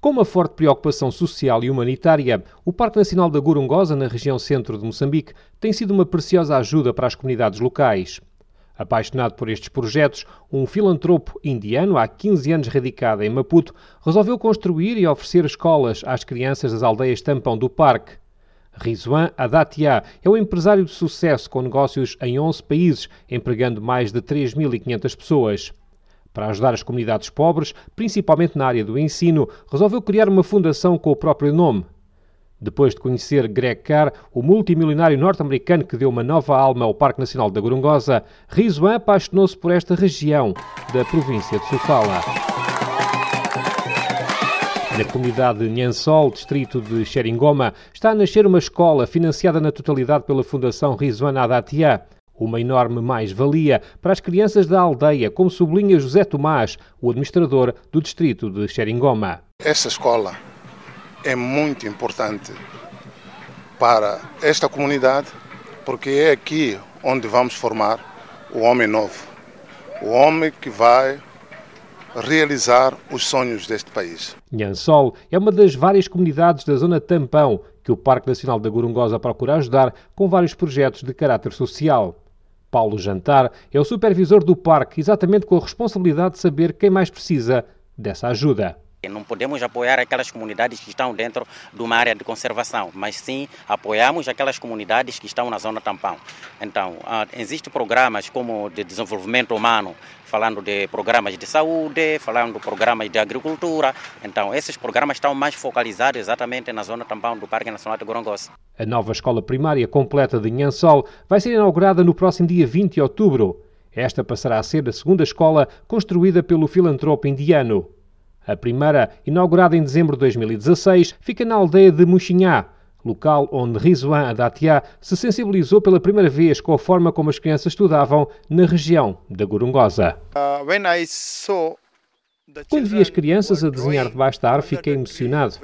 Com uma forte preocupação social e humanitária, o Parque Nacional da Gorongosa, na região centro de Moçambique, tem sido uma preciosa ajuda para as comunidades locais. Apaixonado por estes projetos, um filantropo indiano, há 15 anos radicado em Maputo, resolveu construir e oferecer escolas às crianças das aldeias tampão do parque. Rizwan Adatia é um empresário de sucesso com negócios em 11 países, empregando mais de 3.500 pessoas. Para ajudar as comunidades pobres, principalmente na área do ensino, resolveu criar uma fundação com o próprio nome. Depois de conhecer Greg Carr, o multimilionário norte-americano que deu uma nova alma ao Parque Nacional da Gorongosa, Rizwan apaixonou-se por esta região da província de Sofala. Na comunidade de Nhansol, distrito de Xeringoma, está a nascer uma escola financiada na totalidade pela Fundação Rizwan Adatia uma enorme mais-valia para as crianças da aldeia, como sublinha José Tomás, o administrador do distrito de Xeringoma. Esta escola é muito importante para esta comunidade, porque é aqui onde vamos formar o homem novo, o homem que vai realizar os sonhos deste país. Nhansol é uma das várias comunidades da zona Tampão que o Parque Nacional da Gorongosa procura ajudar com vários projetos de caráter social. Paulo Jantar é o supervisor do parque, exatamente com a responsabilidade de saber quem mais precisa dessa ajuda. Não podemos apoiar aquelas comunidades que estão dentro de uma área de conservação, mas sim apoiamos aquelas comunidades que estão na zona tampão. Então, uh, existem programas como de desenvolvimento humano, falando de programas de saúde, falando de programas de agricultura. Então, esses programas estão mais focalizados exatamente na zona tampão do Parque Nacional de Gorongosa. A nova escola primária completa de Nhansol vai ser inaugurada no próximo dia 20 de outubro. Esta passará a ser a segunda escola construída pelo filantropo indiano. A primeira, inaugurada em dezembro de 2016, fica na aldeia de Muxinhá, local onde Rizwan Adatia se sensibilizou pela primeira vez com a forma como as crianças estudavam na região da Gorongosa. Uh, Quando vi as crianças a desenhar debaixo da árvore, fiquei emocionado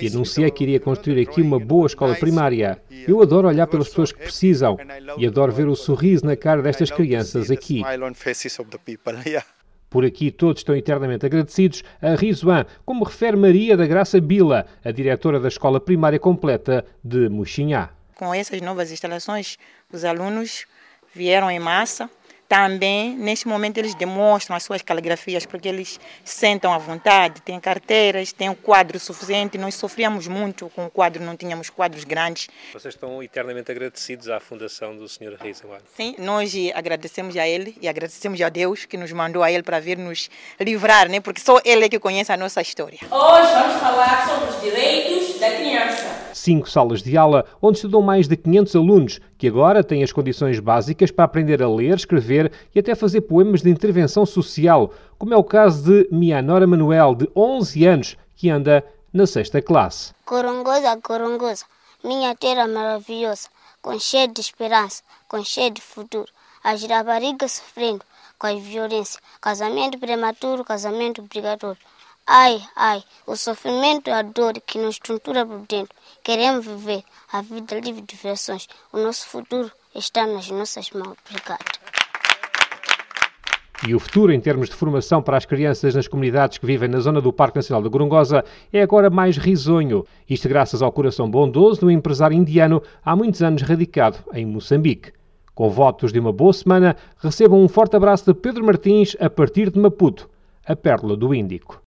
e anunciei que iria construir aqui uma boa escola primária. Eu adoro olhar pelas pessoas que precisam e adoro ver o sorriso na cara destas crianças aqui. Por aqui todos estão eternamente agradecidos a Rizwan, como refere Maria da Graça Bila, a diretora da Escola Primária Completa de Muxinhá. Com essas novas instalações, os alunos vieram em massa também, neste momento, eles demonstram as suas caligrafias, porque eles sentam à vontade, têm carteiras, têm um quadro suficiente. Nós sofríamos muito com o quadro, não tínhamos quadros grandes. Vocês estão eternamente agradecidos à Fundação do Sr. Reis Sim, nós agradecemos a ele e agradecemos a Deus que nos mandou a ele para vir nos livrar, né? porque só ele é que conhece a nossa história. Hoje vamos falar sobre os direitos da criança cinco salas de aula, onde estudam mais de 500 alunos, que agora têm as condições básicas para aprender a ler, escrever e até fazer poemas de intervenção social, como é o caso de Mianora Manuel, de 11 anos, que anda na sexta classe. Corongosa, corongosa, minha terra maravilhosa, com de esperança, com de futuro. As raparigas sofrendo com a violência, casamento prematuro, casamento obrigatório. Ai, ai, o sofrimento e a dor que nos estrutura por dentro. Queremos viver a vida livre de diversões. O nosso futuro está nas nossas mãos. Obrigado. E o futuro, em termos de formação para as crianças nas comunidades que vivem na zona do Parque Nacional de Gorongosa, é agora mais risonho. Isto graças ao coração bondoso de um empresário indiano há muitos anos radicado em Moçambique. Com votos de uma boa semana, recebam um forte abraço de Pedro Martins a partir de Maputo, a pérola do Índico.